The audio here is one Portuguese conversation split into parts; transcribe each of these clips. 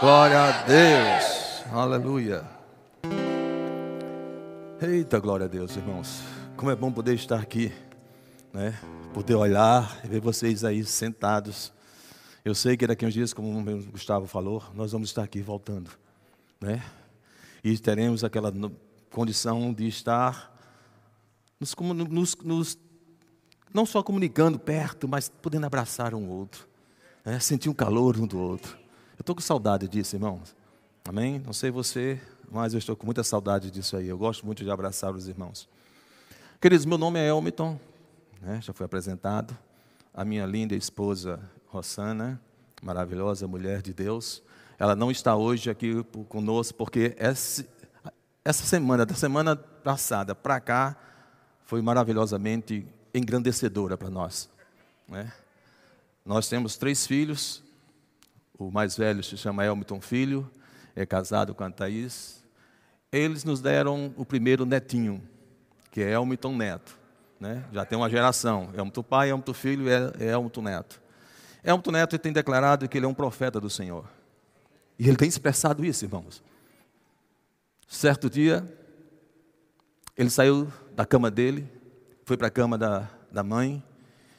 Glória a Deus. Aleluia. Eita, glória a Deus, irmãos. Como é bom poder estar aqui, né? Poder olhar e ver vocês aí sentados. Eu sei que daqui a uns dias, como o Gustavo falou, nós vamos estar aqui voltando, né? E teremos aquela condição de estar nos, nos, nos não só comunicando perto, mas podendo abraçar um outro, né? sentir um calor um do outro. Eu estou com saudade disso, irmãos. Amém? Não sei você, mas eu estou com muita saudade disso aí. Eu gosto muito de abraçar os irmãos. Queridos, meu nome é Elmiton, né? já foi apresentado. A minha linda esposa Rossana, maravilhosa mulher de Deus. Ela não está hoje aqui conosco porque essa, essa semana, da semana passada para cá, foi maravilhosamente engrandecedora para nós. Né? Nós temos três filhos. O mais velho se chama Elmiton Filho, é casado com a Thaís. Eles nos deram o primeiro netinho, que é Elmiton Neto. Né? Já tem uma geração. Elmiton pai, Elmiton filho e é Elmiton Neto. Elmiton Neto tem declarado que ele é um profeta do Senhor. E ele tem expressado isso, irmãos. Certo dia, ele saiu da cama dele, foi para a cama da, da mãe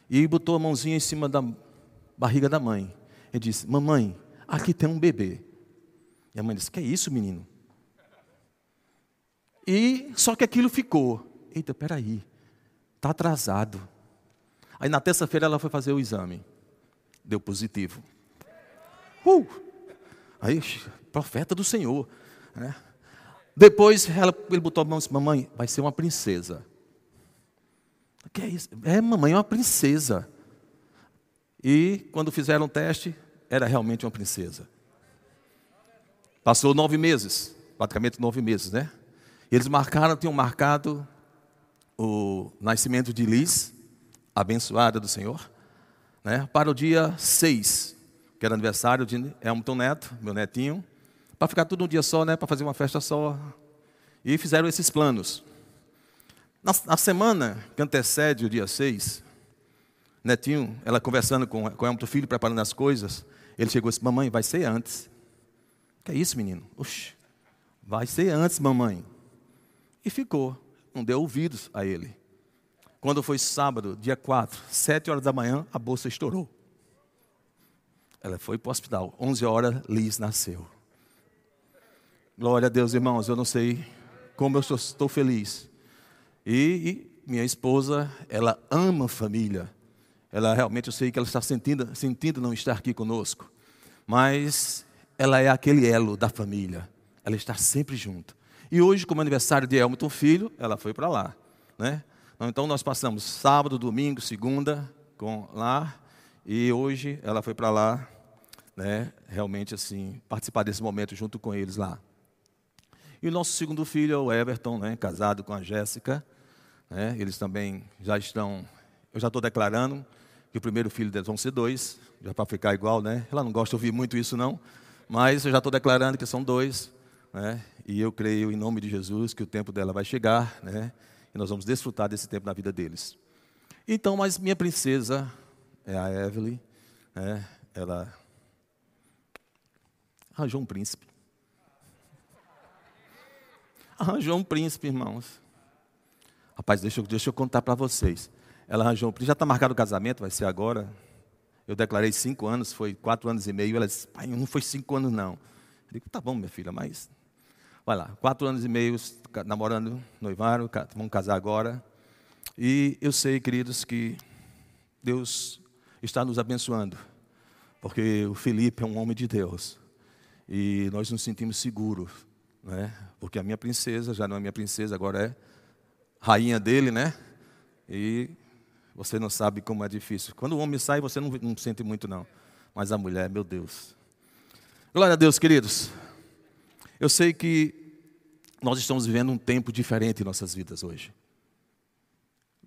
e botou a mãozinha em cima da barriga da mãe. Ele disse: Mamãe, aqui tem um bebê. E a mãe disse: Que é isso, menino? E só que aquilo ficou. Eita, peraí, está atrasado. Aí na terça-feira ela foi fazer o exame. Deu positivo. Uh! Aí, profeta do Senhor. Né? Depois ela, ele botou a mão e disse: Mamãe, vai ser uma princesa. Que é isso? É, mamãe, é uma princesa. E quando fizeram o teste, era realmente uma princesa. Passou nove meses, praticamente nove meses, né? Eles marcaram, tinham marcado o nascimento de Liz, abençoada do Senhor, né? Para o dia 6, que era aniversário de Elton Neto, meu netinho, para ficar tudo um dia só, né? Para fazer uma festa só. E fizeram esses planos. Na, na, semana que antecede o dia 6, Netinho, ela conversando com, com o filho, preparando as coisas, ele chegou e disse: Mamãe, vai ser antes. Que é isso, menino? Oxe, vai ser antes, mamãe. E ficou, não deu ouvidos a ele. Quando foi sábado, dia 4, 7 horas da manhã, a bolsa estourou. Ela foi para o hospital. 11 horas, Liz nasceu. Glória a Deus, irmãos. Eu não sei como eu estou feliz e, e minha esposa, ela ama família. Ela realmente, eu sei que ela está sentindo, sentindo não estar aqui conosco. Mas ela é aquele elo da família. Ela está sempre junto. E hoje, como é aniversário de Elton Filho, ela foi para lá. Né? Então nós passamos sábado, domingo, segunda com lá. E hoje ela foi para lá, né? realmente assim, participar desse momento junto com eles lá. E o nosso segundo filho é o Everton, né, casado com a Jéssica. Né, eles também já estão. Eu já estou declarando que o primeiro filho deles vão ser dois, já para ficar igual, né? Ela não gosta de ouvir muito isso, não. Mas eu já estou declarando que são dois. Né? E eu creio, em nome de Jesus, que o tempo dela vai chegar, né? E nós vamos desfrutar desse tempo na vida deles. Então, mas minha princesa é a Evelyn, né? Ela arranjou um príncipe. Arranjou um príncipe, irmãos. Rapaz, deixa, eu, deixa eu contar para vocês. Ela arranjou um. Já está marcado o casamento, vai ser agora. Eu declarei cinco anos, foi quatro anos e meio. Ela disse, pai, não foi cinco anos, não. Eu digo, tá bom, minha filha, mas. Vai lá, quatro anos e meio namorando, noivaram, vamos casar agora. E eu sei, queridos, que Deus está nos abençoando. Porque o Felipe é um homem de Deus. E nós nos sentimos seguros né? Porque a minha princesa já não é minha princesa, agora é rainha dele, né? E você não sabe como é difícil. Quando o homem sai, você não, não sente muito, não. Mas a mulher, meu Deus. Glória a Deus, queridos. Eu sei que nós estamos vivendo um tempo diferente em nossas vidas hoje.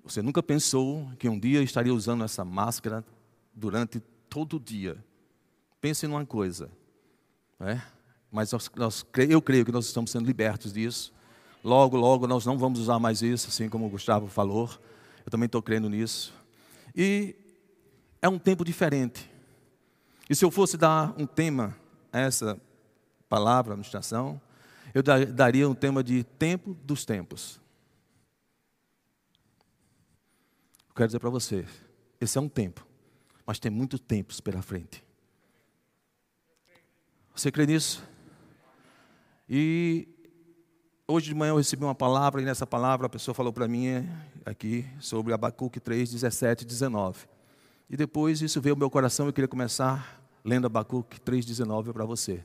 Você nunca pensou que um dia estaria usando essa máscara durante todo o dia. Pense numa coisa. Né? mas nós, nós, eu creio que nós estamos sendo libertos disso. Logo, logo nós não vamos usar mais isso, assim como o Gustavo falou. Eu também estou crendo nisso. E é um tempo diferente. E se eu fosse dar um tema a essa palavra, a ministração, eu daria um tema de tempo dos tempos. Eu quero dizer para você, esse é um tempo, mas tem muitos tempos pela frente. Você crê nisso? E hoje de manhã eu recebi uma palavra, e nessa palavra a pessoa falou para mim é, aqui sobre Abacuque 3, 17 e 19. E depois isso veio ao meu coração e eu queria começar lendo Abacuque 3, 19 para você.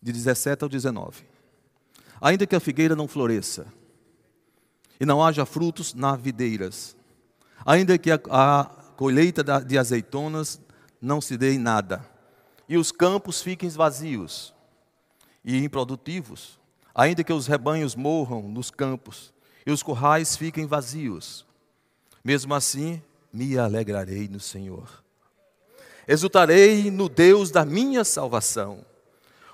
De 17 ao 19. Ainda que a figueira não floresça, e não haja frutos nas videiras, ainda que a, a colheita de azeitonas não se dê em nada, e os campos fiquem vazios e improdutivos, ainda que os rebanhos morram nos campos e os currais fiquem vazios, mesmo assim me alegrarei no Senhor. Exultarei no Deus da minha salvação.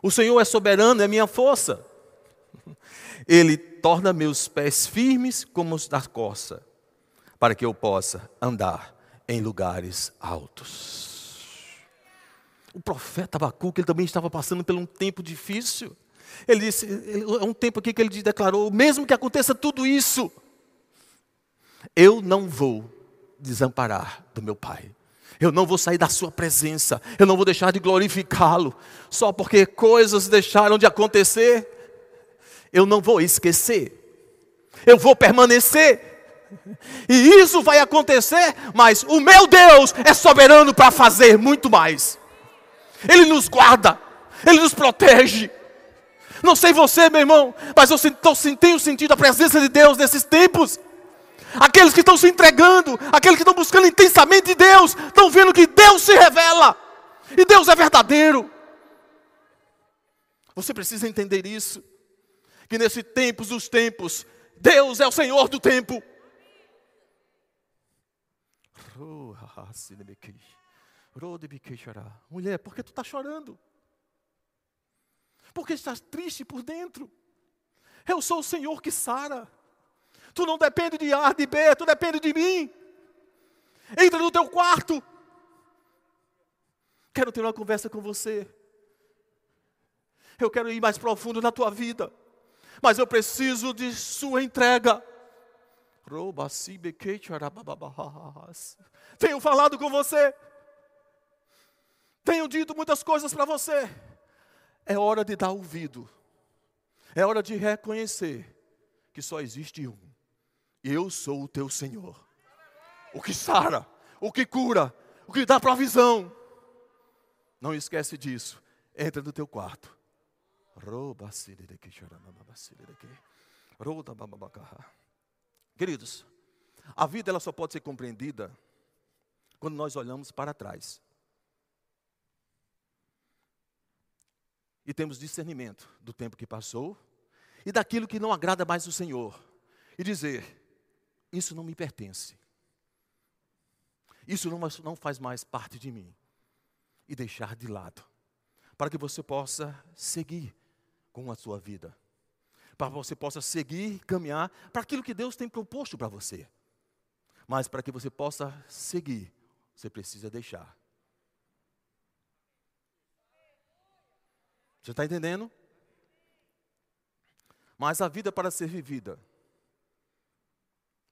O Senhor é soberano, é minha força. Ele torna meus pés firmes como os da corça, para que eu possa andar em lugares altos. O profeta Abacuque, ele também estava passando por um tempo difícil. Ele disse, é um tempo aqui que ele declarou, mesmo que aconteça tudo isso, eu não vou desamparar do meu Pai. Eu não vou sair da sua presença, eu não vou deixar de glorificá-lo, só porque coisas deixaram de acontecer. Eu não vou esquecer, eu vou permanecer. E isso vai acontecer, mas o meu Deus é soberano para fazer muito mais. Ele nos guarda, Ele nos protege. Não sei você, meu irmão, mas eu tenho sentido a presença de Deus nesses tempos. Aqueles que estão se entregando, aqueles que estão buscando intensamente Deus, estão vendo que Deus se revela. E Deus é verdadeiro. Você precisa entender isso. Que nesse tempos dos tempos, Deus é o Senhor do tempo. Oh, Mulher, por que tu está chorando? Porque estás triste por dentro. Eu sou o Senhor que sara. Tu não depende de A, de B, tu depende de mim. Entra no teu quarto. Quero ter uma conversa com você. Eu quero ir mais profundo na tua vida. Mas eu preciso de sua entrega. Tenho falado com você. Tenho dito muitas coisas para você. É hora de dar ouvido. É hora de reconhecer que só existe um. Eu sou o teu Senhor. O que sara, o que cura, o que dá provisão. Não esquece disso. Entra no teu quarto. Queridos, a vida ela só pode ser compreendida quando nós olhamos para trás. E temos discernimento do tempo que passou e daquilo que não agrada mais o Senhor, e dizer: Isso não me pertence, isso não, não faz mais parte de mim, e deixar de lado, para que você possa seguir com a sua vida, para que você possa seguir, caminhar para aquilo que Deus tem proposto para você, mas para que você possa seguir, você precisa deixar Você está entendendo? Mas a vida para ser vivida,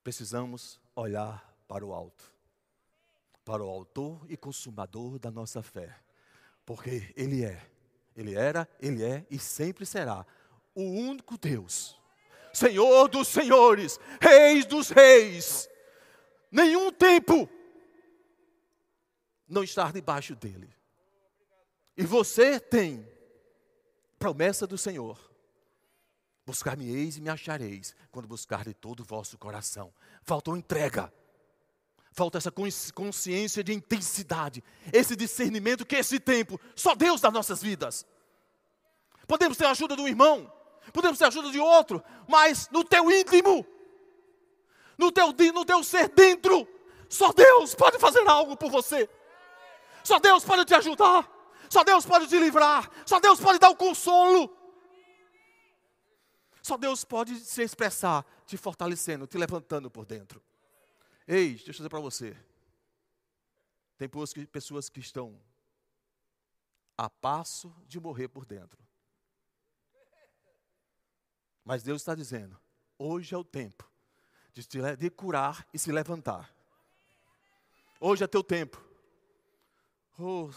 precisamos olhar para o alto, para o autor e consumador da nossa fé, porque Ele é, Ele era, Ele é e sempre será o único Deus, Senhor dos senhores, Reis dos reis, nenhum tempo não estar debaixo dele. E você tem promessa do Senhor. Buscar-me-eis e me achareis, quando buscar de todo o vosso coração. Faltou entrega. Falta essa consciência de intensidade, esse discernimento que esse tempo, só Deus das nossas vidas. Podemos ter a ajuda de um irmão, podemos ter a ajuda de outro, mas no teu íntimo, no teu, no teu ser dentro, só Deus pode fazer algo por você. Só Deus pode te ajudar. Só Deus pode te livrar. Só Deus pode dar o consolo. Só Deus pode se expressar, te fortalecendo, te levantando por dentro. Ei, deixa eu dizer para você. Tem pessoas que estão a passo de morrer por dentro. Mas Deus está dizendo: hoje é o tempo de, de curar e se levantar. Hoje é teu tempo. Oh,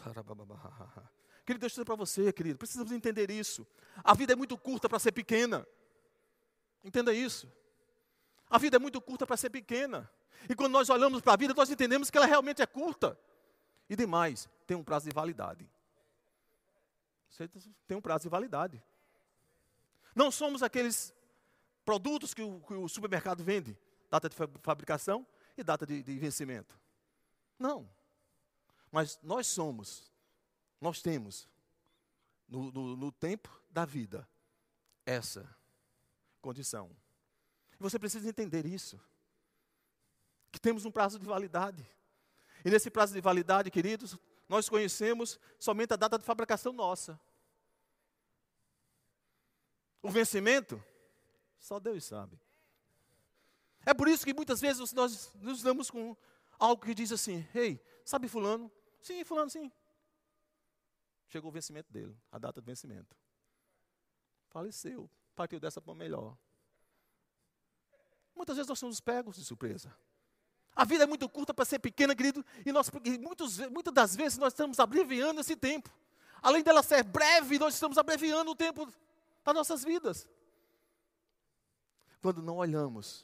querido, deixa eu para você, querido, precisamos entender isso. A vida é muito curta para ser pequena. Entenda isso. A vida é muito curta para ser pequena. E quando nós olhamos para a vida, nós entendemos que ela realmente é curta. E demais, tem um prazo de validade. Tem um prazo de validade. Não somos aqueles produtos que o, que o supermercado vende, data de fabricação e data de, de vencimento. Não. Mas nós somos, nós temos, no, no, no tempo da vida, essa condição. Você precisa entender isso. Que temos um prazo de validade. E nesse prazo de validade, queridos, nós conhecemos somente a data de fabricação nossa. O vencimento, só Deus sabe. É por isso que muitas vezes nós nos damos com algo que diz assim: Ei, sabe Fulano? Sim, Fulano, sim. Chegou o vencimento dele, a data de vencimento. Faleceu, partiu dessa para melhor. Muitas vezes nós somos pegos de surpresa. A vida é muito curta para ser pequena, querido, e nós, muitos, muitas das vezes nós estamos abreviando esse tempo. Além dela ser breve, nós estamos abreviando o tempo das nossas vidas. Quando não olhamos,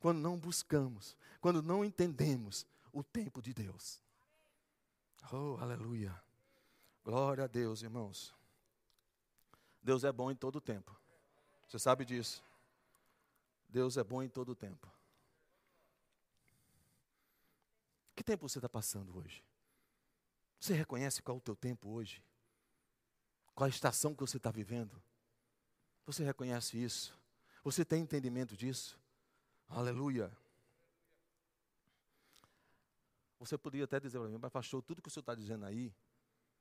quando não buscamos, quando não entendemos o tempo de Deus. Oh, aleluia. Glória a Deus, irmãos. Deus é bom em todo o tempo. Você sabe disso. Deus é bom em todo o tempo. Que tempo você está passando hoje? Você reconhece qual é o teu tempo hoje? Qual a estação que você está vivendo? Você reconhece isso? Você tem entendimento disso? Aleluia. Você poderia até dizer para mim, mas pastor, tudo que o senhor está dizendo aí,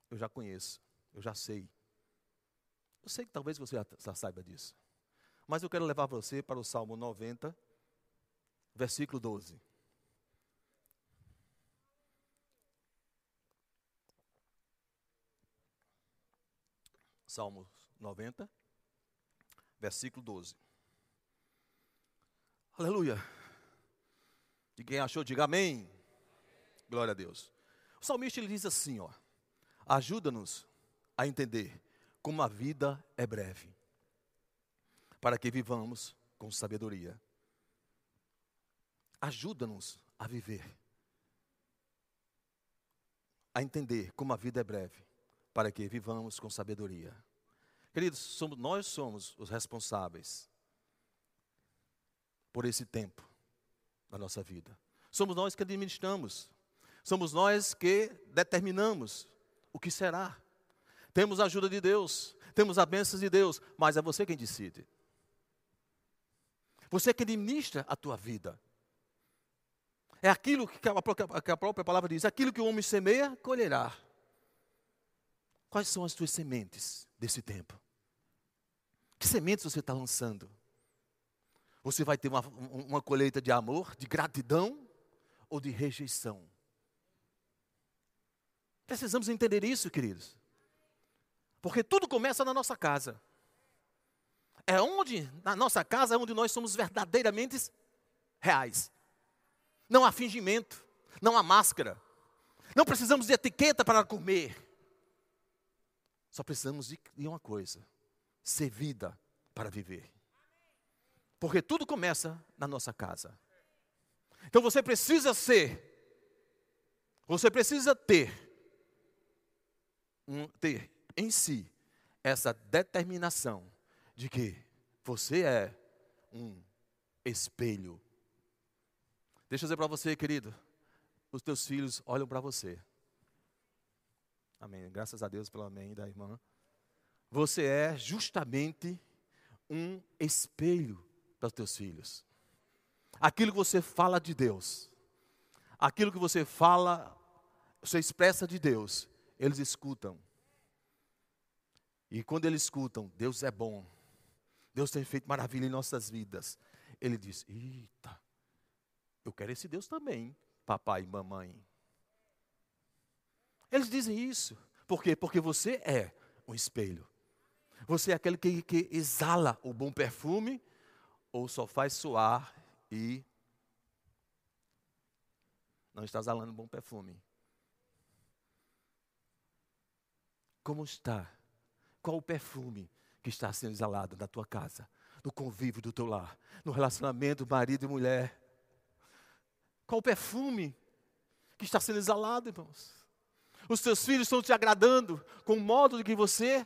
eu já conheço, eu já sei. Eu sei que talvez você já saiba disso. Mas eu quero levar você para o Salmo 90, versículo 12. Salmo 90, versículo 12. Aleluia. E quem achou, diga amém. Glória a Deus. O salmista ele diz assim, ó: Ajuda-nos a entender como a vida é breve para que vivamos com sabedoria. Ajuda-nos a viver, a entender como a vida é breve, para que vivamos com sabedoria. Queridos, somos, nós somos os responsáveis por esse tempo da nossa vida. Somos nós que administramos, somos nós que determinamos o que será. Temos a ajuda de Deus, temos a bênção de Deus, mas é você quem decide. Você que administra a tua vida. É aquilo que a, própria, que a própria palavra diz: aquilo que o homem semeia, colherá. Quais são as tuas sementes desse tempo? Que sementes você está lançando? Você vai ter uma, uma colheita de amor, de gratidão ou de rejeição? Precisamos entender isso, queridos. Porque tudo começa na nossa casa. É onde, na nossa casa, é onde nós somos verdadeiramente reais. Não há fingimento, não há máscara. Não precisamos de etiqueta para comer. Só precisamos de uma coisa: ser vida para viver. Porque tudo começa na nossa casa. Então você precisa ser, você precisa ter, um, ter em si essa determinação de que você é um espelho. Deixa eu dizer para você, querido, os teus filhos olham para você. Amém. Graças a Deus pelo amém da irmã. Você é justamente um espelho para os teus filhos. Aquilo que você fala de Deus, aquilo que você fala, você expressa de Deus, eles escutam. E quando eles escutam, Deus é bom, Deus tem feito maravilha em nossas vidas. Ele diz: Eita, eu quero esse Deus também, papai e mamãe. Eles dizem isso, Por quê? Porque você é um espelho. Você é aquele que, que exala o bom perfume ou só faz suar e não está exalando bom perfume. Como está? Qual o perfume que está sendo exalado na tua casa, no convívio do teu lar, no relacionamento marido e mulher? Qual o perfume que está sendo exalado, irmãos? Os teus filhos estão te agradando com o modo de que você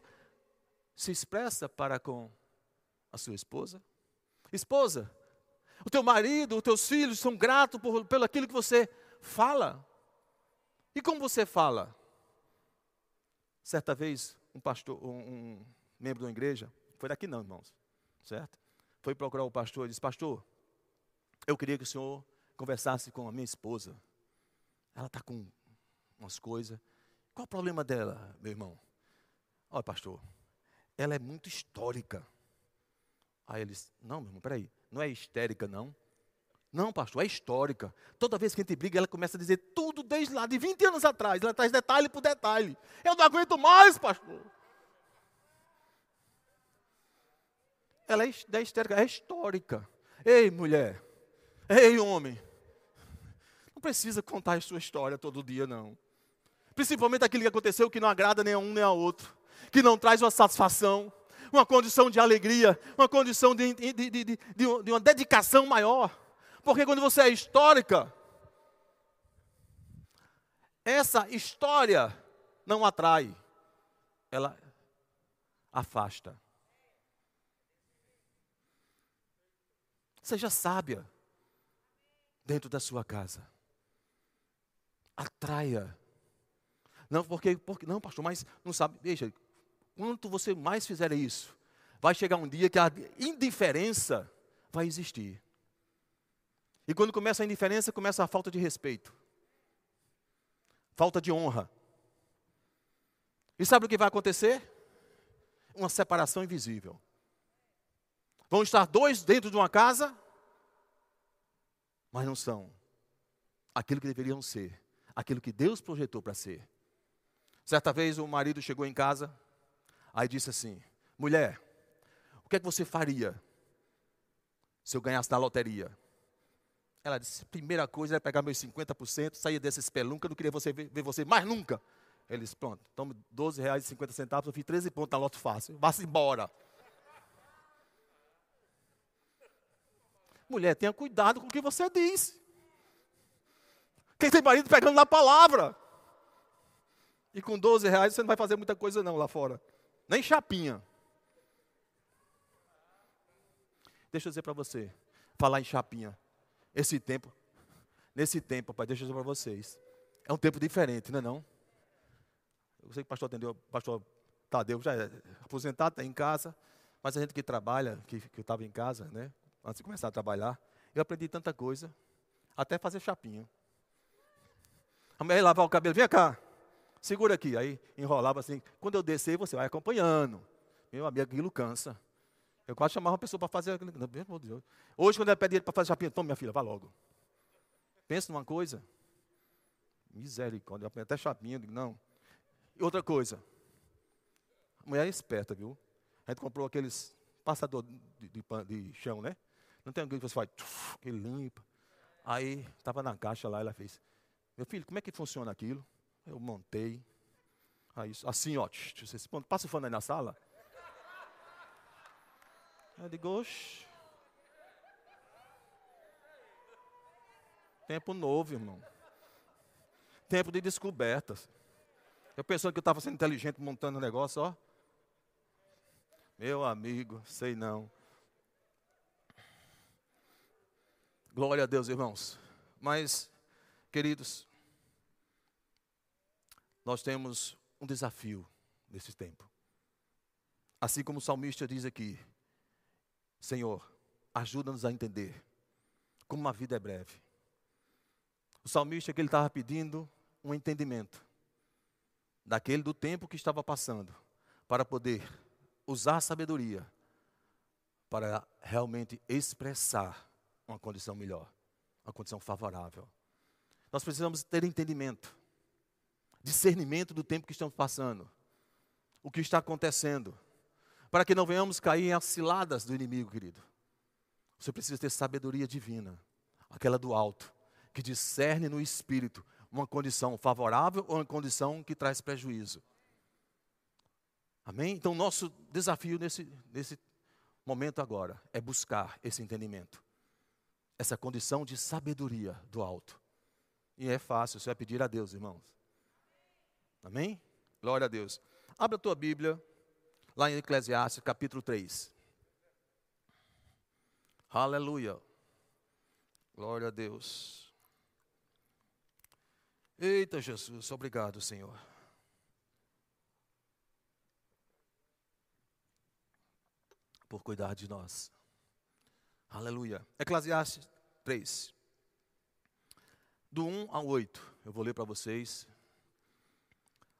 se expressa para com a sua esposa? Esposa, o teu marido, os teus filhos são gratos por, pelo aquilo que você fala. E como você fala? Certa vez, um pastor, um, um membro da igreja, foi daqui não, irmãos, certo? Foi procurar o pastor e disse: Pastor, eu queria que o senhor conversasse com a minha esposa. Ela está com umas coisas. Qual o problema dela, meu irmão? Olha, pastor, ela é muito histórica. Aí eles, não, meu irmão, peraí, não é histérica, não. Não, pastor, é histórica. Toda vez que a gente briga, ela começa a dizer tudo desde lá, de 20 anos atrás. Ela traz detalhe por detalhe. Eu não aguento mais, pastor. Ela é, é histérica, é histórica. Ei, mulher. Ei, homem. Não precisa contar a sua história todo dia, não. Principalmente aquilo que aconteceu que não agrada nem a um nem a outro. Que não traz uma satisfação uma condição de alegria, uma condição de, de, de, de, de uma dedicação maior. Porque quando você é histórica, essa história não atrai, ela afasta. Seja sábia dentro da sua casa. Atraia. Não, porque, porque não, pastor, mas não sabe. Veja, Quanto você mais fizer isso, vai chegar um dia que a indiferença vai existir. E quando começa a indiferença, começa a falta de respeito, falta de honra. E sabe o que vai acontecer? Uma separação invisível. Vão estar dois dentro de uma casa, mas não são aquilo que deveriam ser, aquilo que Deus projetou para ser. Certa vez o marido chegou em casa Aí disse assim: mulher, o que é que você faria se eu ganhasse na loteria? Ela disse: primeira coisa é pegar meus 50%, sair desse espelunca, não queria você ver, ver você mais nunca. Ele disse: pronto, tome 12 reais e 50 centavos, eu fiz 13 pontos na loto fácil, vá-se embora. Mulher, tenha cuidado com o que você diz. Quem tem marido pegando na palavra. E com 12 reais você não vai fazer muita coisa não lá fora. Nem chapinha. Deixa eu dizer para você, falar em chapinha. Esse tempo, nesse tempo, pai, deixa eu dizer para vocês. É um tempo diferente, não é não? Eu sei que o pastor atendeu, o pastor Tadeu já é aposentado, está em casa, mas a gente que trabalha, que, que estava em casa, né? Antes de começar a trabalhar, eu aprendi tanta coisa, até fazer chapinha. A mulher lavar o cabelo, vem cá segura aqui. Aí enrolava assim. Quando eu descer, você vai acompanhando. Meu amigo, aquilo cansa. Eu quase chamava uma pessoa para fazer Deus. Hoje, quando eu pedi ele para fazer chapinha, toma minha filha, vá logo. Pensa numa coisa. Misericórdia, até chapinha, digo, não. E outra coisa. A mulher é esperta, viu? A gente comprou aqueles passador de, de, de chão, né? Não tem alguém que você faz, que limpa. Aí, estava na caixa lá, ela fez. Meu filho, como é que funciona aquilo? Eu montei. Aí, assim, ó. Passa o fone aí na sala. Eu digo, oxe. Tempo novo, irmão. Tempo de descobertas. Eu pensando que eu estava sendo inteligente montando o um negócio, ó. Meu amigo, sei não. Glória a Deus, irmãos. Mas, queridos, nós temos um desafio nesse tempo. Assim como o salmista diz aqui: Senhor, ajuda-nos a entender como a vida é breve. O salmista que ele estava pedindo um entendimento daquele do tempo que estava passando, para poder usar a sabedoria para realmente expressar uma condição melhor, uma condição favorável. Nós precisamos ter entendimento discernimento do tempo que estamos passando, o que está acontecendo, para que não venhamos cair em ciladas do inimigo, querido. Você precisa ter sabedoria divina, aquela do alto, que discerne no espírito uma condição favorável ou uma condição que traz prejuízo. Amém? Então, nosso desafio nesse, nesse momento agora é buscar esse entendimento, essa condição de sabedoria do alto. E é fácil, você vai pedir a Deus, irmãos. Amém? Glória a Deus. Abra a tua Bíblia, lá em Eclesiastes, capítulo 3. Aleluia. Glória a Deus. Eita Jesus, obrigado, Senhor. Por cuidar de nós. Aleluia. Eclesiastes 3. Do 1 ao 8, eu vou ler para vocês.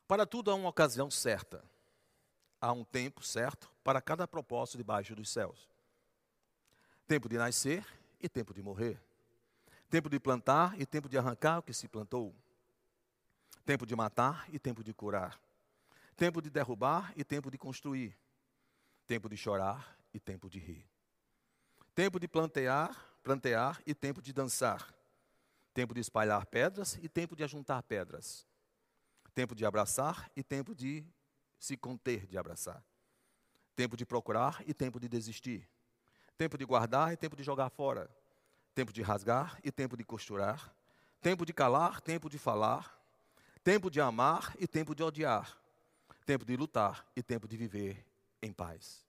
Para tudo há uma ocasião certa, há um tempo certo? Para cada propósito debaixo dos céus: tempo de nascer e tempo de morrer, tempo de plantar e tempo de arrancar o que se plantou, tempo de matar e tempo de curar, tempo de derrubar e tempo de construir, tempo de chorar e tempo de rir, tempo de plantear, plantear e tempo de dançar, tempo de espalhar pedras e tempo de ajuntar pedras. Tempo de abraçar e tempo de se conter de abraçar. Tempo de procurar e tempo de desistir. Tempo de guardar e tempo de jogar fora. Tempo de rasgar e tempo de costurar. Tempo de calar, tempo de falar. Tempo de amar e tempo de odiar. Tempo de lutar e tempo de viver em paz.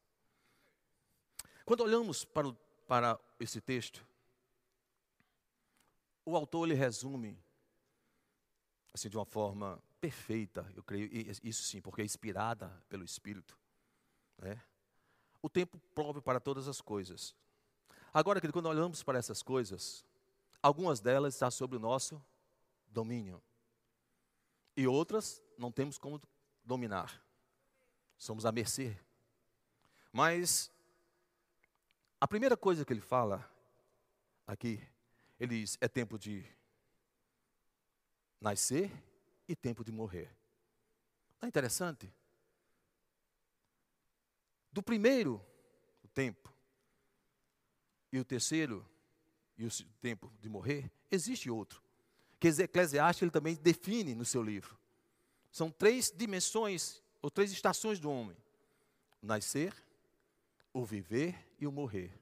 Quando olhamos para, o, para esse texto, o autor ele resume assim de uma forma perfeita, eu creio, isso sim, porque é inspirada pelo Espírito. Né? O tempo próprio para todas as coisas. Agora, quando olhamos para essas coisas, algumas delas estão sob o nosso domínio. E outras não temos como dominar. Somos à mercê. Mas a primeira coisa que ele fala aqui, ele diz: é tempo de nascer e tempo de morrer. Não é interessante? Do primeiro o tempo e o terceiro e o tempo de morrer, existe outro. Que Eclesiastes ele também define no seu livro. São três dimensões ou três estações do homem: o nascer, o viver e o morrer.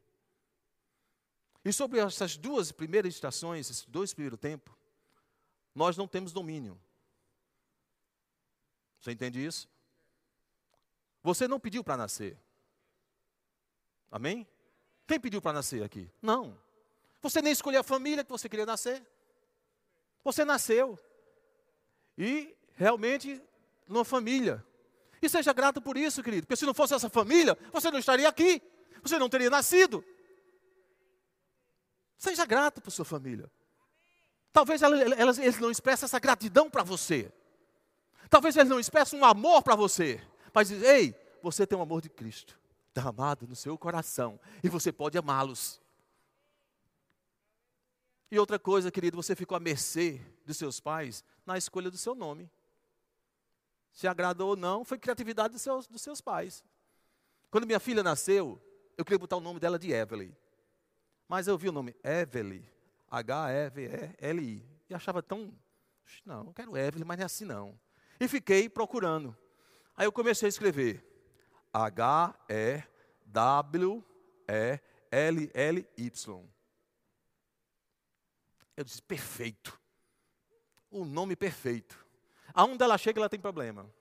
E sobre essas duas primeiras estações, esses dois primeiros tempos, nós não temos domínio. Você entende isso? Você não pediu para nascer. Amém? Quem pediu para nascer aqui? Não. Você nem escolheu a família que você queria nascer. Você nasceu. E realmente numa família. E seja grato por isso, querido. Porque se não fosse essa família, você não estaria aqui. Você não teria nascido. Seja grato por sua família. Talvez eles não expressem essa gratidão para você. Talvez eles não expressem um amor para você, mas diz, ei, você tem o amor de Cristo derramado no seu coração e você pode amá-los. E outra coisa, querido, você ficou à mercê dos seus pais na escolha do seu nome. Se agradou ou não, foi criatividade dos seus, dos seus pais. Quando minha filha nasceu, eu queria botar o nome dela de Evelyn. Mas eu vi o nome Evelyn, H-E-V-E-L-I, e achava tão. Não, não quero Evelyn, mas não é assim não. E fiquei procurando. Aí eu comecei a escrever H-E-W-E-L-L-Y. Eu disse, perfeito. O nome perfeito. Aonde ela chega, ela tem problema.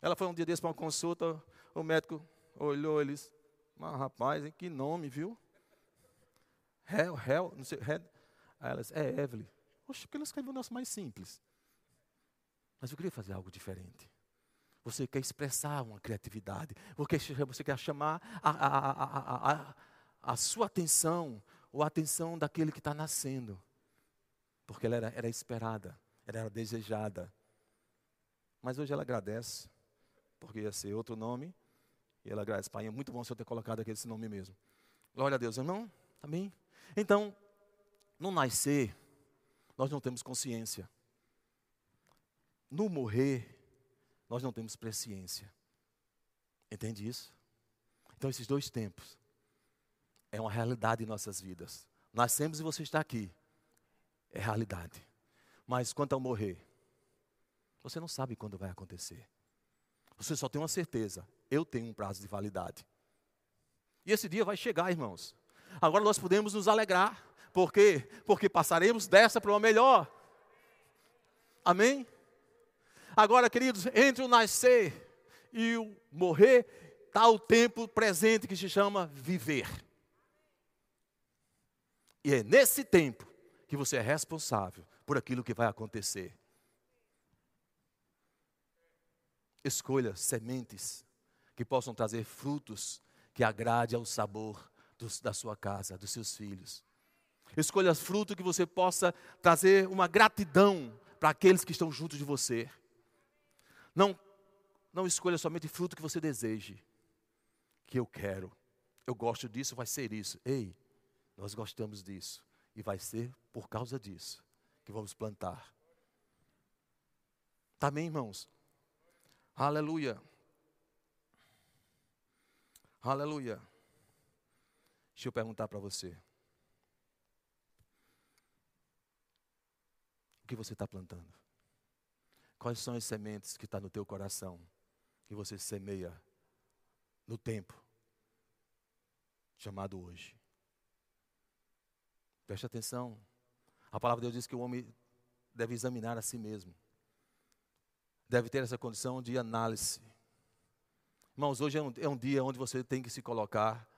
Ela foi um dia desse para uma consulta, o médico olhou, ele disse, mas rapaz, hein, que nome, viu? Hell, hell, não sei, head. Aí ela disse, é Evelyn. Oxe, porque ela escreveu o nosso mais simples. Mas eu queria fazer algo diferente. Você quer expressar uma criatividade, você quer chamar a, a, a, a sua atenção, ou a atenção daquele que está nascendo. Porque ela era, era esperada, ela era desejada. Mas hoje ela agradece, porque ia ser outro nome, e ela agradece. Pai, é muito bom o Senhor ter colocado aquele nome mesmo. Glória a Deus, irmão. Amém? Então, no nascer, nós não temos consciência. No morrer, nós não temos presciência. Entende isso? Então, esses dois tempos é uma realidade em nossas vidas. Nascemos e você está aqui. É realidade. Mas quanto ao morrer, você não sabe quando vai acontecer. Você só tem uma certeza: eu tenho um prazo de validade. E esse dia vai chegar, irmãos. Agora nós podemos nos alegrar. Por quê? Porque passaremos dessa para uma melhor. Amém? Agora, queridos, entre o nascer e o morrer, está o tempo presente que se chama viver. E é nesse tempo que você é responsável por aquilo que vai acontecer. Escolha sementes que possam trazer frutos que agrade ao sabor dos, da sua casa, dos seus filhos. Escolha fruto que você possa trazer uma gratidão para aqueles que estão junto de você. Não, não escolha somente fruto que você deseje, que eu quero. Eu gosto disso, vai ser isso. Ei, nós gostamos disso. E vai ser por causa disso que vamos plantar. Amém, irmãos? Aleluia. Aleluia. Deixa eu perguntar para você. O que você está plantando? Quais são as sementes que estão tá no teu coração, que você semeia no tempo chamado hoje? Preste atenção. A palavra de Deus diz que o homem deve examinar a si mesmo. Deve ter essa condição de análise. Irmãos, hoje é um, é um dia onde você tem que se colocar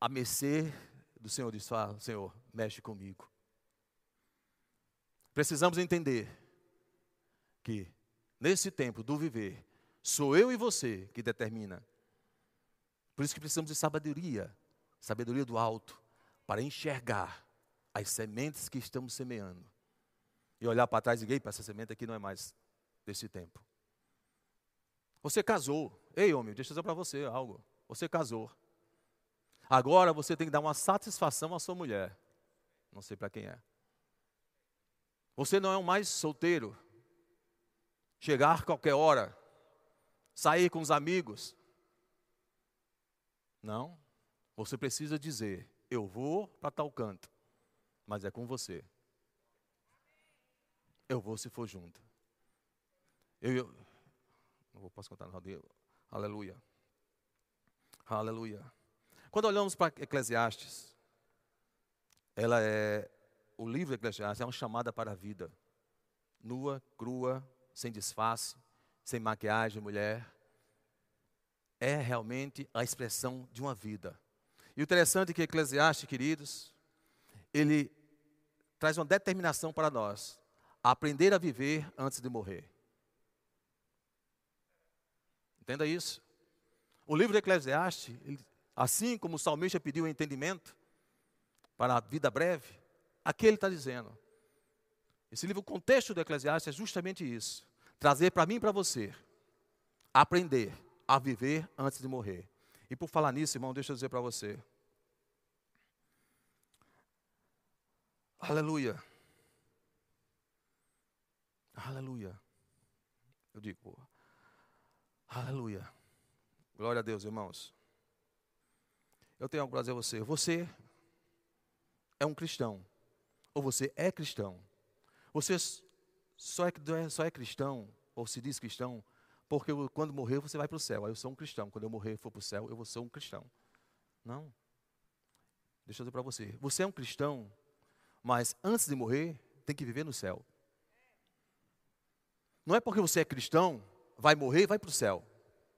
a mercê do Senhor. Diz, fala, Senhor, mexe comigo. Precisamos entender que nesse tempo do viver, sou eu e você que determina. Por isso que precisamos de sabedoria, sabedoria do alto, para enxergar as sementes que estamos semeando. E olhar para trás e dizer, essa semente aqui não é mais desse tempo. Você casou. Ei, homem, deixa eu dizer para você algo. Você casou. Agora você tem que dar uma satisfação à sua mulher. Não sei para quem é. Você não é um mais solteiro. Chegar qualquer hora. Sair com os amigos. Não. Você precisa dizer: eu vou para tal canto, mas é com você. Eu vou se for junto. Eu, eu não posso contar no rodeio. Aleluia. Aleluia. Quando olhamos para Eclesiastes, ela é o livro de Eclesiastes é uma chamada para a vida. Nua, crua, sem disfarce, sem maquiagem, mulher. É realmente a expressão de uma vida. E o interessante é que Eclesiastes, queridos, ele traz uma determinação para nós, a aprender a viver antes de morrer. Entenda isso. O livro de Eclesiastes, ele, assim como o salmista pediu entendimento para a vida breve, aqui ele está dizendo. Esse livro, o contexto do Eclesiastes é justamente isso. Trazer para mim e para você, aprender a viver antes de morrer. E por falar nisso, irmão, deixa eu dizer para você. Aleluia. Aleluia. Eu digo, aleluia. Glória a Deus, irmãos. Eu tenho algo para dizer a você. Você é um cristão. Ou você é cristão. Você só é, só é cristão, ou se diz cristão, porque quando morrer você vai para o céu. Aí eu sou um cristão. Quando eu morrer e for para o céu, eu vou ser um cristão. Não. Deixa eu dizer para você. Você é um cristão, mas antes de morrer, tem que viver no céu. Não é porque você é cristão, vai morrer e vai para o céu.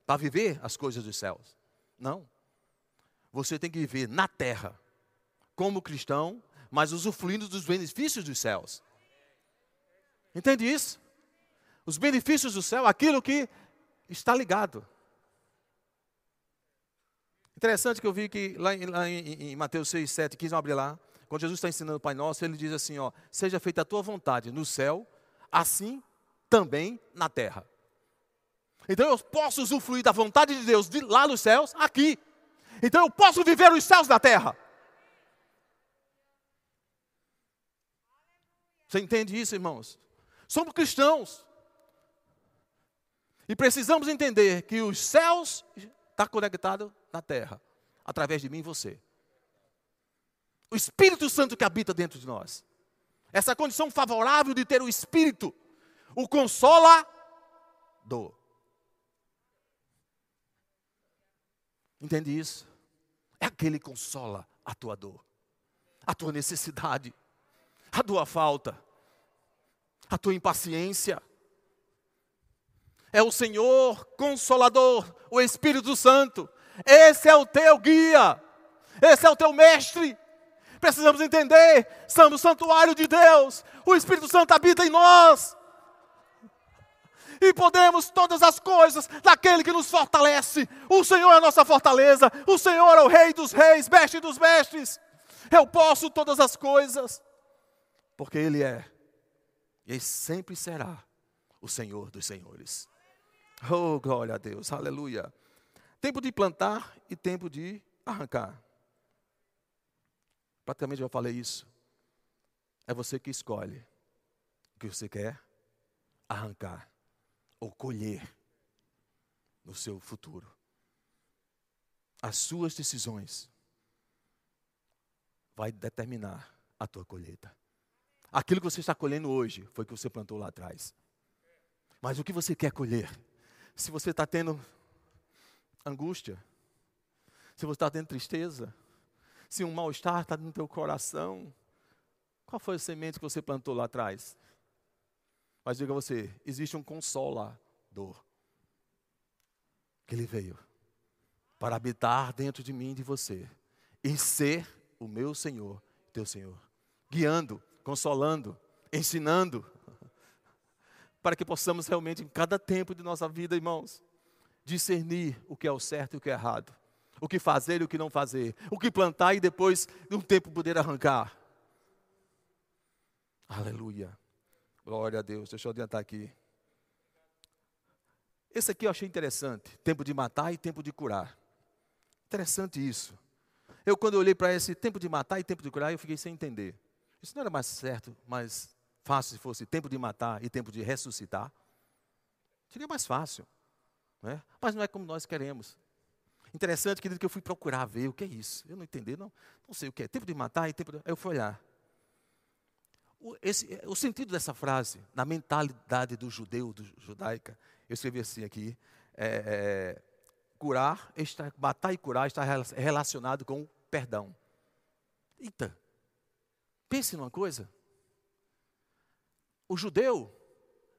Para viver as coisas dos céus. Não. Você tem que viver na terra, como cristão, mas usufruindo dos benefícios dos céus. Entende isso? Os benefícios do céu, aquilo que está ligado. Interessante que eu vi que lá em, lá em, em Mateus 6, 7, 15, vamos abrir lá. Quando Jesus está ensinando o Pai Nosso, ele diz assim: ó, seja feita a tua vontade no céu, assim também na terra. Então eu posso usufruir da vontade de Deus de lá nos céus, aqui. Então eu posso viver os céus na terra. Você entende isso, irmãos? Somos cristãos. E precisamos entender que os céus estão conectados na terra, através de mim e você. O Espírito Santo que habita dentro de nós. Essa condição favorável de ter o Espírito, o consolador. Entende isso? É aquele que consola a tua dor, a tua necessidade, a tua falta, a tua impaciência. É o Senhor Consolador, o Espírito Santo. Esse é o teu guia, esse é o teu mestre. Precisamos entender: somos santuário de Deus, o Espírito Santo habita em nós. E podemos todas as coisas daquele que nos fortalece. O Senhor é a nossa fortaleza, o Senhor é o Rei dos Reis, Mestre dos Mestres. Eu posso todas as coisas, porque Ele é, e sempre será o Senhor dos Senhores. Oh, glória a Deus, aleluia. Tempo de plantar e tempo de arrancar. Praticamente já falei isso. É você que escolhe o que você quer arrancar ou colher no seu futuro. As suas decisões vai determinar a tua colheita. Aquilo que você está colhendo hoje foi o que você plantou lá atrás. Mas o que você quer colher? Se você está tendo angústia, se você está tendo tristeza, se um mal-estar está no teu coração, qual foi a semente que você plantou lá atrás? Mas diga você, existe um consolador que ele veio para habitar dentro de mim e de você e ser o meu Senhor, teu Senhor, guiando, consolando, ensinando, para que possamos realmente, em cada tempo de nossa vida, irmãos, discernir o que é o certo e o que é errado o que fazer e o que não fazer, o que plantar e depois, de um tempo, poder arrancar. Aleluia. Glória a Deus. Deixa eu adiantar aqui. Esse aqui eu achei interessante. Tempo de matar e tempo de curar. Interessante isso. Eu, quando eu olhei para esse tempo de matar e tempo de curar, eu fiquei sem entender. Isso não era mais certo, mais fácil se fosse tempo de matar e tempo de ressuscitar? Seria mais fácil. Não é? Mas não é como nós queremos. Interessante, querido, que eu fui procurar ver o que é isso. Eu não entendi, não, não sei o que é. Tempo de matar e tempo de... Eu fui olhar. O, esse, o sentido dessa frase, na mentalidade do judeu, do judaica, eu escrevi assim aqui, é, é, curar, está, matar e curar está relacionado com perdão. Eita, pense numa coisa. O judeu,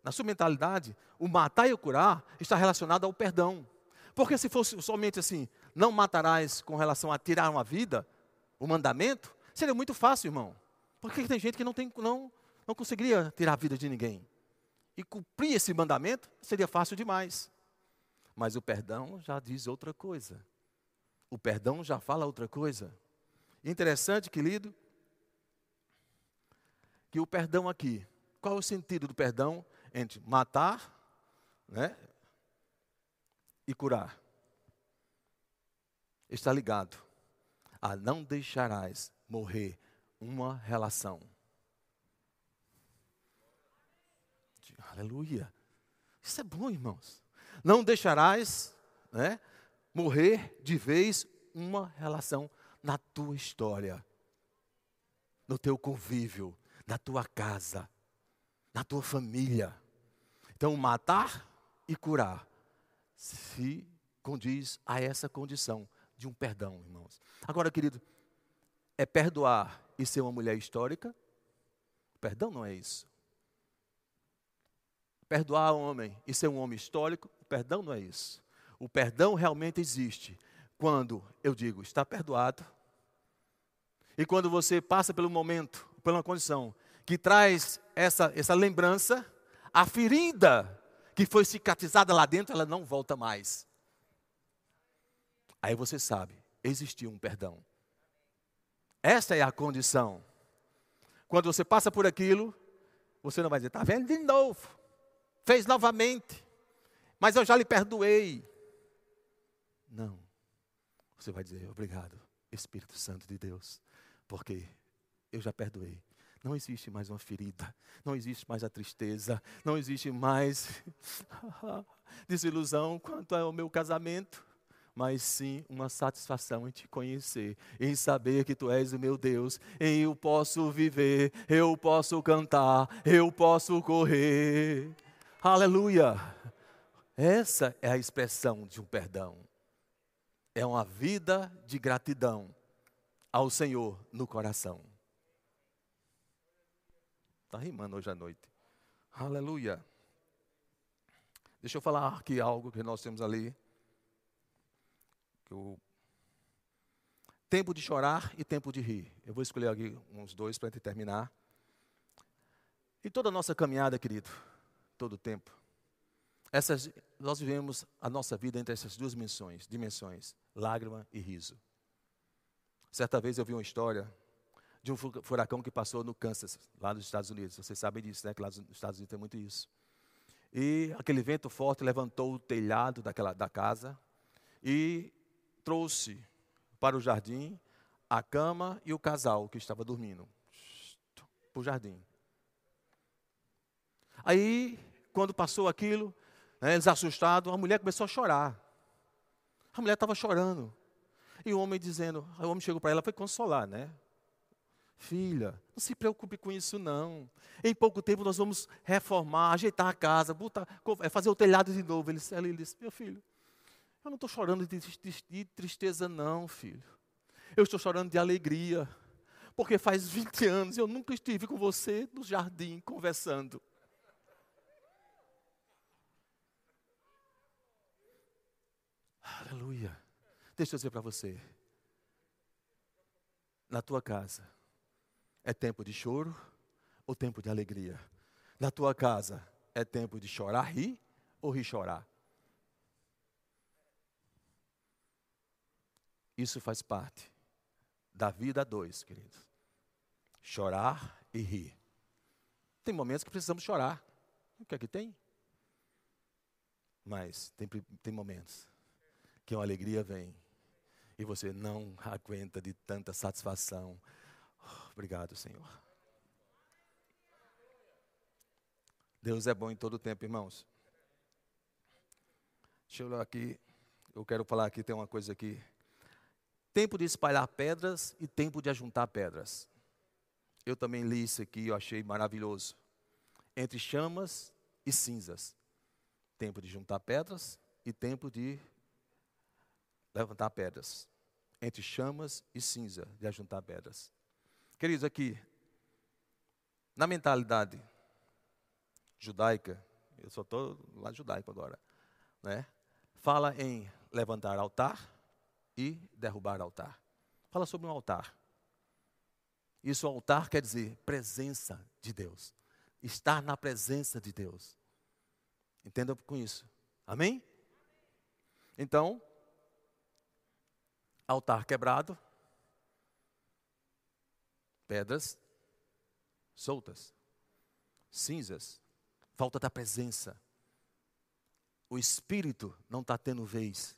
na sua mentalidade, o matar e o curar está relacionado ao perdão. Porque se fosse somente assim, não matarás com relação a tirar uma vida, o mandamento, seria muito fácil, irmão. Porque tem gente que não, tem, não, não conseguiria tirar a vida de ninguém. E cumprir esse mandamento seria fácil demais. Mas o perdão já diz outra coisa. O perdão já fala outra coisa. Interessante, querido, que o perdão aqui, qual é o sentido do perdão entre matar, né, e curar. Está ligado a não deixarás morrer uma relação. Aleluia. Isso é bom, irmãos. Não deixarás né, morrer de vez uma relação na tua história, no teu convívio, na tua casa, na tua família. Então, matar e curar se condiz a essa condição de um perdão, irmãos. Agora, querido, é perdoar e ser uma mulher histórica? Perdão não é isso. Perdoar um homem e ser um homem histórico? Perdão não é isso. O perdão realmente existe quando eu digo está perdoado e quando você passa pelo momento, pela condição que traz essa, essa lembrança, a ferida que foi cicatrizada lá dentro, ela não volta mais. Aí você sabe, existiu um perdão. Essa é a condição. Quando você passa por aquilo, você não vai dizer, está vendo de novo, fez novamente, mas eu já lhe perdoei. Não. Você vai dizer, obrigado, Espírito Santo de Deus, porque eu já perdoei. Não existe mais uma ferida, não existe mais a tristeza, não existe mais desilusão quanto ao meu casamento, mas sim uma satisfação em te conhecer, em saber que tu és o meu Deus, em eu posso viver, eu posso cantar, eu posso correr. Aleluia! Essa é a expressão de um perdão. É uma vida de gratidão ao Senhor no coração. Está rimando hoje à noite. Aleluia. Deixa eu falar aqui algo que nós temos ali. O tempo de chorar e tempo de rir. Eu vou escolher aqui uns dois para terminar. E toda a nossa caminhada, querido, todo o tempo. Essas, nós vivemos a nossa vida entre essas duas dimensões, dimensões, lágrima e riso. Certa vez eu vi uma história de um furacão que passou no Kansas, lá nos Estados Unidos. Vocês sabem disso, né? Que lá nos Estados Unidos tem muito isso. E aquele vento forte levantou o telhado daquela, da casa e trouxe para o jardim a cama e o casal que estava dormindo. Para o jardim. Aí, quando passou aquilo, né, eles assustados, a mulher começou a chorar. A mulher estava chorando. E o homem dizendo, o homem chegou para ela, foi consolar, né? Filha, não se preocupe com isso não. Em pouco tempo nós vamos reformar, ajeitar a casa, botar, é, fazer o telhado de novo. Ele, ele disse, meu filho, eu não estou chorando de, de, de tristeza não, filho. Eu estou chorando de alegria. Porque faz 20 anos eu nunca estive com você no jardim conversando. Aleluia. Deixa eu dizer para você. Na tua casa, é tempo de choro ou tempo de alegria? Na tua casa, é tempo de chorar, rir ou rir, chorar? Isso faz parte da vida a dois, queridos. Chorar e rir. Tem momentos que precisamos chorar. O que é que tem? Mas tem, tem momentos que uma alegria vem e você não aguenta de tanta satisfação, Obrigado, Senhor. Deus é bom em todo tempo, irmãos. Deixa eu olhar aqui. Eu quero falar aqui, tem uma coisa aqui. Tempo de espalhar pedras e tempo de ajuntar pedras. Eu também li isso aqui, eu achei maravilhoso. Entre chamas e cinzas. Tempo de juntar pedras e tempo de levantar pedras. Entre chamas e cinza, de ajuntar pedras. Queridos, aqui, na mentalidade judaica, eu só estou lá judaico agora, né? Fala em levantar altar e derrubar altar. Fala sobre um altar. Isso, altar quer dizer presença de Deus. Estar na presença de Deus. Entenda com isso. Amém? Então, altar quebrado, pedras soltas, cinzas, falta da presença. O Espírito não está tendo vez.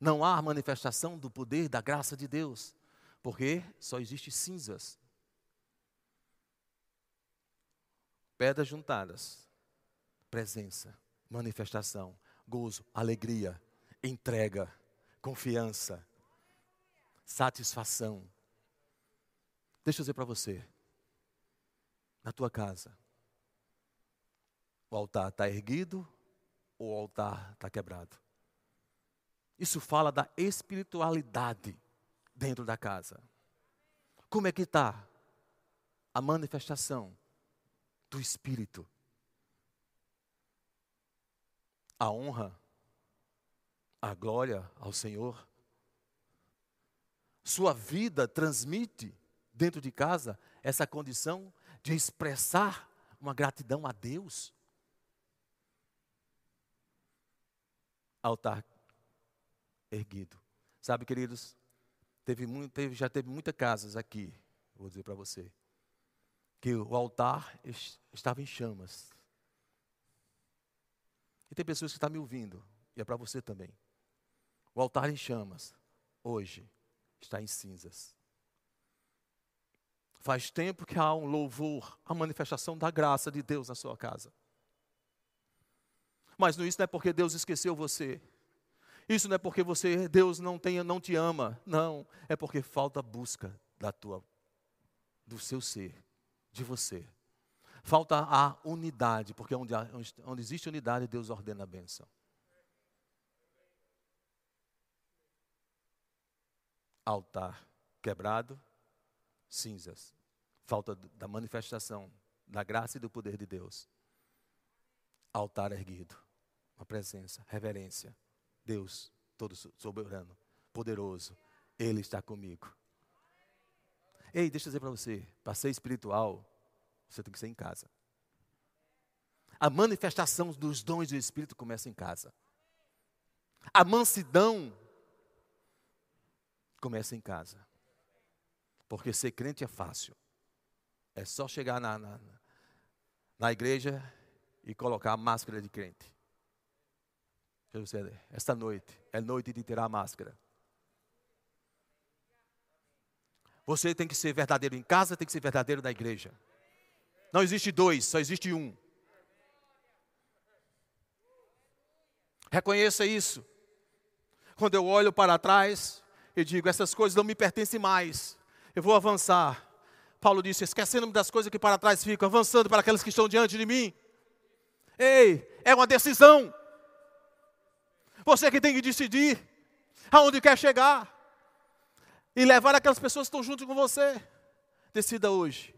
Não há manifestação do poder, da graça de Deus, porque só existe cinzas. Pedras juntadas, presença, manifestação, gozo, alegria, entrega, confiança, satisfação. Deixa eu dizer para você, na tua casa, o altar está erguido ou o altar está quebrado? Isso fala da espiritualidade dentro da casa. Como é que está a manifestação do Espírito? A honra, a glória ao Senhor. Sua vida transmite dentro de casa essa condição de expressar uma gratidão a Deus. Altar erguido. Sabe, queridos, teve muito, teve, já teve muitas casas aqui, vou dizer para você, que o altar estava em chamas. E tem pessoas que estão me ouvindo, e é para você também. O altar em chamas, hoje, está em cinzas. Faz tempo que há um louvor, a manifestação da graça de Deus na sua casa. Mas isso não é porque Deus esqueceu você. Isso não é porque você, Deus não tenha, não te ama. Não, é porque falta busca da tua, do seu ser, de você. Falta a unidade, porque onde, onde existe unidade, Deus ordena a bênção. Altar quebrado, cinzas. Falta da manifestação da graça e do poder de Deus. Altar erguido, uma presença, reverência. Deus, todo soberano, poderoso, Ele está comigo. Ei, deixa eu dizer para você, ser espiritual, você tem que ser em casa. A manifestação dos dons do Espírito começa em casa. A mansidão começa em casa. Porque ser crente é fácil. É só chegar na, na, na igreja e colocar a máscara de crente. Esta noite é noite de tirar a máscara. Você tem que ser verdadeiro em casa, tem que ser verdadeiro na igreja. Não existe dois, só existe um. Reconheça isso. Quando eu olho para trás e digo, essas coisas não me pertencem mais, eu vou avançar. Paulo disse: esquecendo-me das coisas que para trás ficam, avançando para aquelas que estão diante de mim. Ei, é uma decisão. Você que tem que decidir aonde quer chegar e levar aquelas pessoas que estão junto com você. Decida hoje.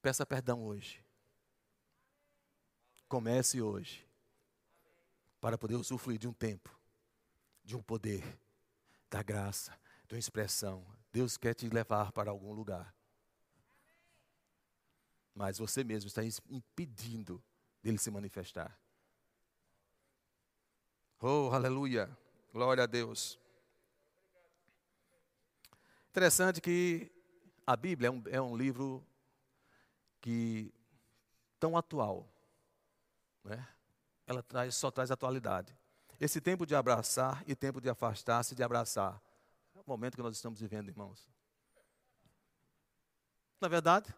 Peça perdão hoje. Comece hoje. Para poder usufruir de um tempo, de um poder, da graça, uma expressão. Deus quer te levar para algum lugar. Mas você mesmo está impedindo dele se manifestar. Oh, aleluia. Glória a Deus. Interessante que a Bíblia é um, é um livro que tão atual, né? Ela traz, só traz atualidade. Esse tempo de abraçar e tempo de afastar-se de abraçar. O momento que nós estamos vivendo, irmãos. Na é verdade,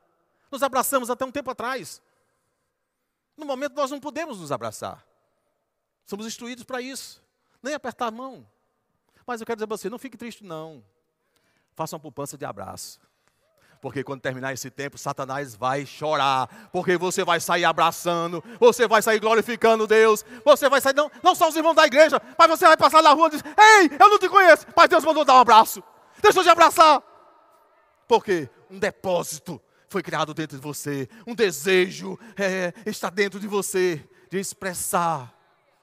nos abraçamos até um tempo atrás. No momento nós não podemos nos abraçar. Somos instruídos para isso. Nem apertar a mão. Mas eu quero dizer para você, não fique triste não. Faça uma poupança de abraço. Porque quando terminar esse tempo, Satanás vai chorar. Porque você vai sair abraçando, você vai sair glorificando Deus, você vai sair, não, não só os irmãos da igreja, mas você vai passar na rua e dizer: Ei, eu não te conheço, mas Deus mandou dar um abraço. Deixa eu te abraçar. Porque um depósito foi criado dentro de você, um desejo é, está dentro de você de expressar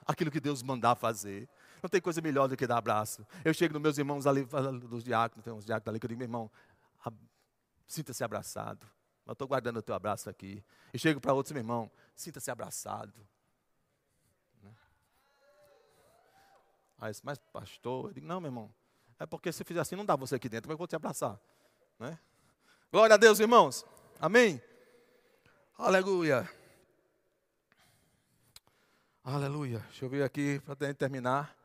aquilo que Deus mandar fazer. Não tem coisa melhor do que dar abraço. Eu chego nos meus irmãos ali, dos diáconos, tem uns diáconos ali que eu digo, meu irmão, sinta-se abraçado. Eu estou guardando o teu abraço aqui. E chego para outros, meu irmão, sinta-se abraçado. Né? Aí, mas pastor, eu digo, não, meu irmão, é porque se fizer assim, não dá você aqui dentro, mas eu vou te abraçar. Né? Glória a Deus, irmãos. Amém? Aleluia. Aleluia. Deixa eu ver aqui para terminar.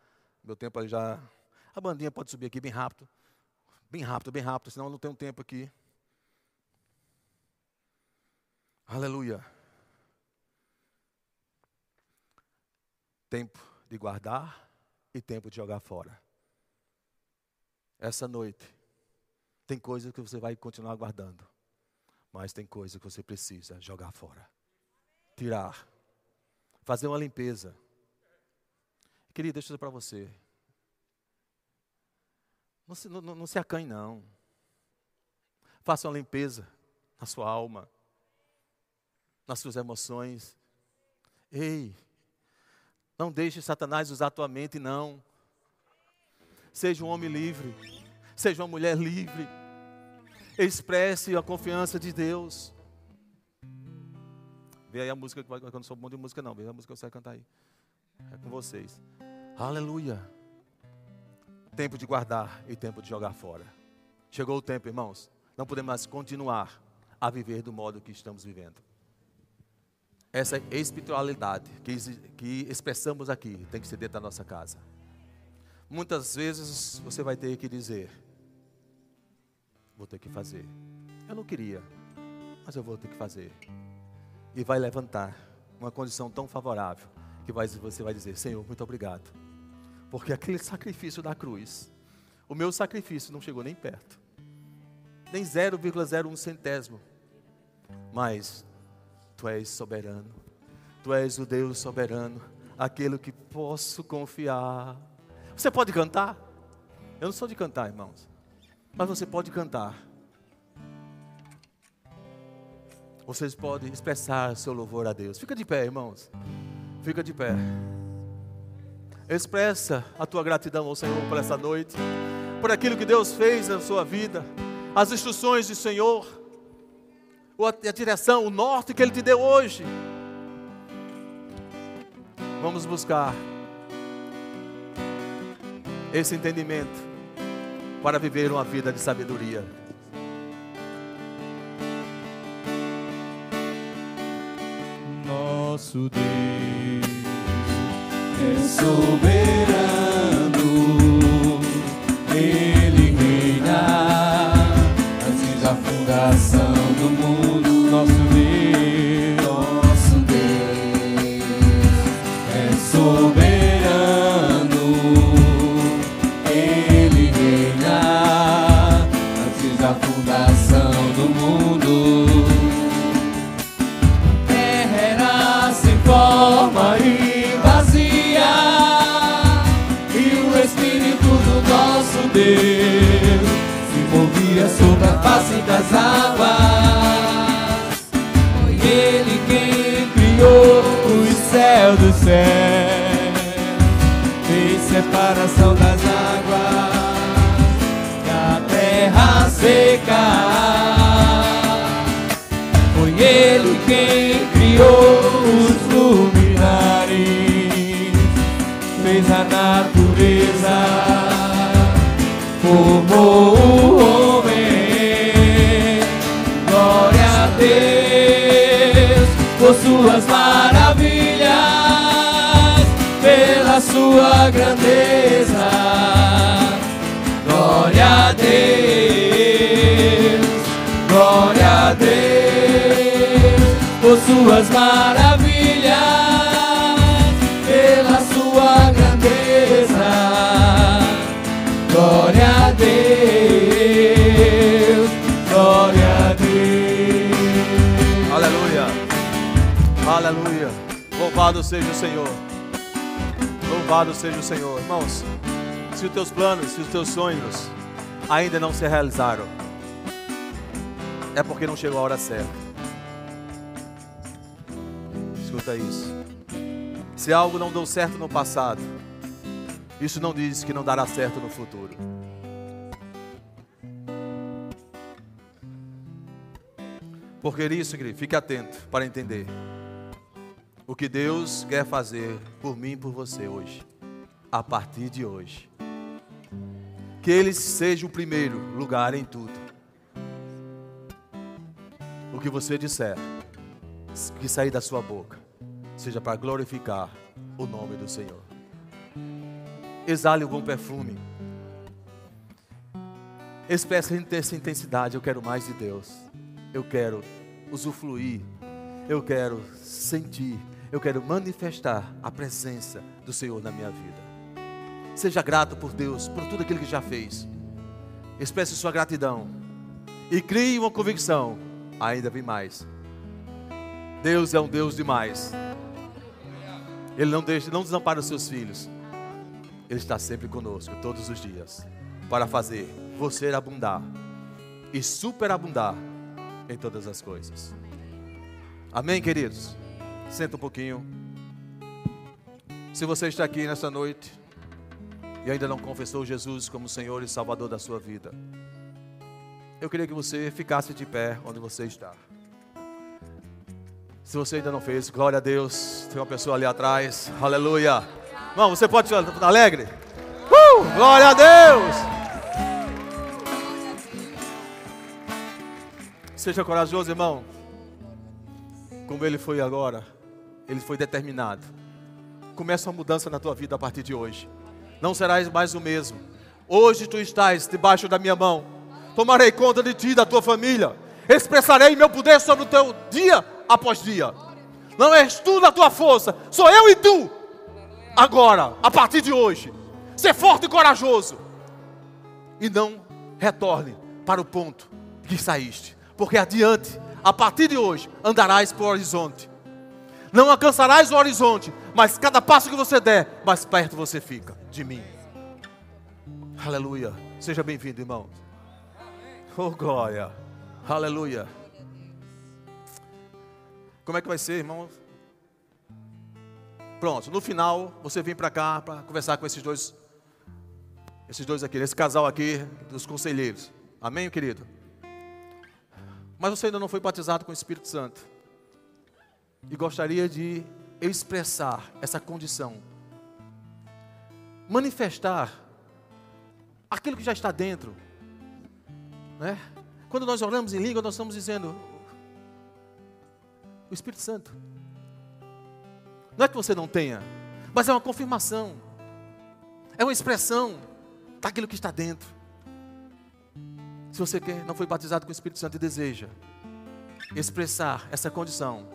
Meu tempo ali já. A bandinha pode subir aqui bem rápido. Bem rápido, bem rápido, senão eu não tenho tempo aqui. Aleluia. Tempo de guardar e tempo de jogar fora. Essa noite, tem coisas que você vai continuar guardando, mas tem coisas que você precisa jogar fora. Tirar fazer uma limpeza. Querido, deixa eu dizer para você. Não se, não, não se acanhe, não. Faça uma limpeza na sua alma, nas suas emoções. Ei, não deixe Satanás usar a tua mente, não. Seja um homem livre, seja uma mulher livre. Expresse a confiança de Deus. Vê aí a música, que eu não sou bom de música não, vê a música que você vai cantar aí. É com vocês. Aleluia. Tempo de guardar e tempo de jogar fora. Chegou o tempo, irmãos. Não podemos mais continuar a viver do modo que estamos vivendo. Essa espiritualidade que, que expressamos aqui tem que ser dentro da nossa casa. Muitas vezes você vai ter que dizer: vou ter que fazer. Eu não queria, mas eu vou ter que fazer. E vai levantar uma condição tão favorável que vai, você vai dizer: Senhor, muito obrigado. Porque aquele sacrifício da cruz, o meu sacrifício não chegou nem perto, nem 0,01 centésimo. Mas tu és soberano, tu és o Deus soberano, aquele que posso confiar. Você pode cantar? Eu não sou de cantar, irmãos, mas você pode cantar. Vocês podem expressar seu louvor a Deus. Fica de pé, irmãos. Fica de pé. Expressa a tua gratidão ao Senhor por essa noite, por aquilo que Deus fez na sua vida, as instruções do Senhor, a direção, o norte que Ele te deu hoje. Vamos buscar esse entendimento para viver uma vida de sabedoria. Nosso Deus é soberano, Ele reina antes da fundação do mundo. Planos, se os teus sonhos ainda não se realizaram, é porque não chegou a hora certa. Escuta isso. Se algo não deu certo no passado, isso não diz que não dará certo no futuro. Porque isso, querido, fique atento para entender o que Deus quer fazer por mim e por você hoje, a partir de hoje. Que Ele seja o primeiro lugar em tudo. O que você disser, que sair da sua boca, seja para glorificar o nome do Senhor. Exale o bom perfume. Expresse essa intensidade. Eu quero mais de Deus. Eu quero usufruir. Eu quero sentir. Eu quero manifestar a presença do Senhor na minha vida. Seja grato por Deus, por tudo aquilo que já fez. Expresse sua gratidão. E crie uma convicção. Ainda vem mais. Deus é um Deus demais. Ele não deixa, não desampara os seus filhos. Ele está sempre conosco, todos os dias, para fazer você abundar e superabundar em todas as coisas. Amém, queridos? Senta um pouquinho. Se você está aqui nessa noite e ainda não confessou Jesus como Senhor e Salvador da sua vida, eu queria que você ficasse de pé onde você está. Se você ainda não fez, glória a Deus. Tem uma pessoa ali atrás. Aleluia. Irmão, você pode estar alegre? Uh, glória a Deus. Seja corajoso, irmão. Como ele foi agora, ele foi determinado. Começa uma mudança na tua vida a partir de hoje. Não serás mais o mesmo. Hoje tu estás debaixo da minha mão. Tomarei conta de ti e da tua família. Expressarei meu poder sobre o teu dia após dia. Não és tu na tua força, sou eu e tu. Agora, a partir de hoje, ser forte e corajoso. E não retorne para o ponto que saíste, porque adiante, a partir de hoje, andarás para o horizonte. Não alcançarás o horizonte, mas cada passo que você der, mais perto você fica de mim. Aleluia. Seja bem-vindo, irmão. Oh, glória. Aleluia. Como é que vai ser, irmão? Pronto, no final você vem para cá para conversar com esses dois, esses dois aqui, esse casal aqui dos conselheiros. Amém, querido? Mas você ainda não foi batizado com o Espírito Santo. E gostaria de expressar essa condição. Manifestar aquilo que já está dentro. Né? Quando nós oramos em língua, nós estamos dizendo: o Espírito Santo. Não é que você não tenha, mas é uma confirmação, é uma expressão daquilo que está dentro. Se você quer, não foi batizado com o Espírito Santo e deseja expressar essa condição,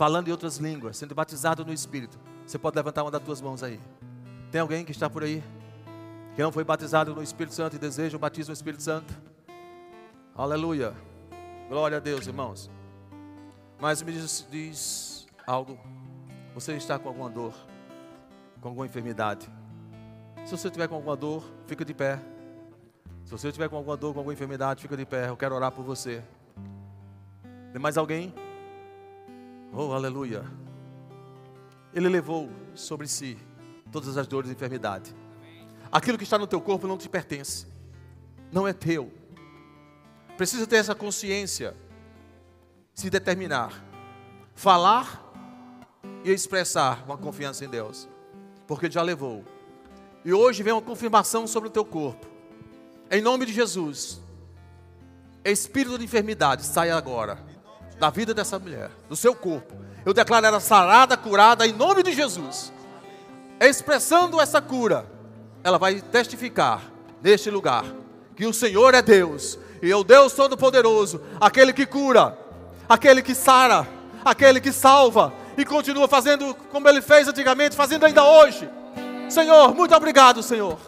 falando em outras línguas, sendo batizado no Espírito, você pode levantar uma das tuas mãos aí. Tem alguém que está por aí? Que não foi batizado no Espírito Santo e deseja o batismo no Espírito Santo? Aleluia. Glória a Deus, irmãos. Mas me diz, diz algo. Você está com alguma dor, com alguma enfermidade. Se você tiver com alguma dor, fica de pé. Se você tiver com alguma dor, com alguma enfermidade, fica de pé. Eu quero orar por você. Tem mais alguém? Oh, aleluia. Ele levou sobre si todas as dores e enfermidade. Aquilo que está no teu corpo não te pertence. Não é teu. Precisa ter essa consciência. Se determinar. Falar e expressar uma confiança em Deus. Porque já levou. E hoje vem uma confirmação sobre o teu corpo. Em nome de Jesus. Espírito de enfermidade, sai agora. Da vida dessa mulher, do seu corpo. Eu declaro ela sarada, curada, em nome de Jesus. Expressando essa cura, ela vai testificar neste lugar que o Senhor é Deus e é o Deus Todo-Poderoso, aquele que cura, aquele que sara, aquele que salva e continua fazendo como ele fez antigamente, fazendo ainda hoje. Senhor, muito obrigado, Senhor.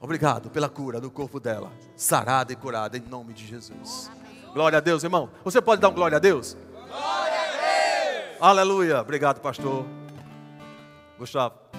Obrigado pela cura do corpo dela, sarada e curada em nome de Jesus. Glória a Deus, irmão. Você pode dar um glória a Deus? Glória a Deus! Aleluia. Obrigado, pastor. Gustavo.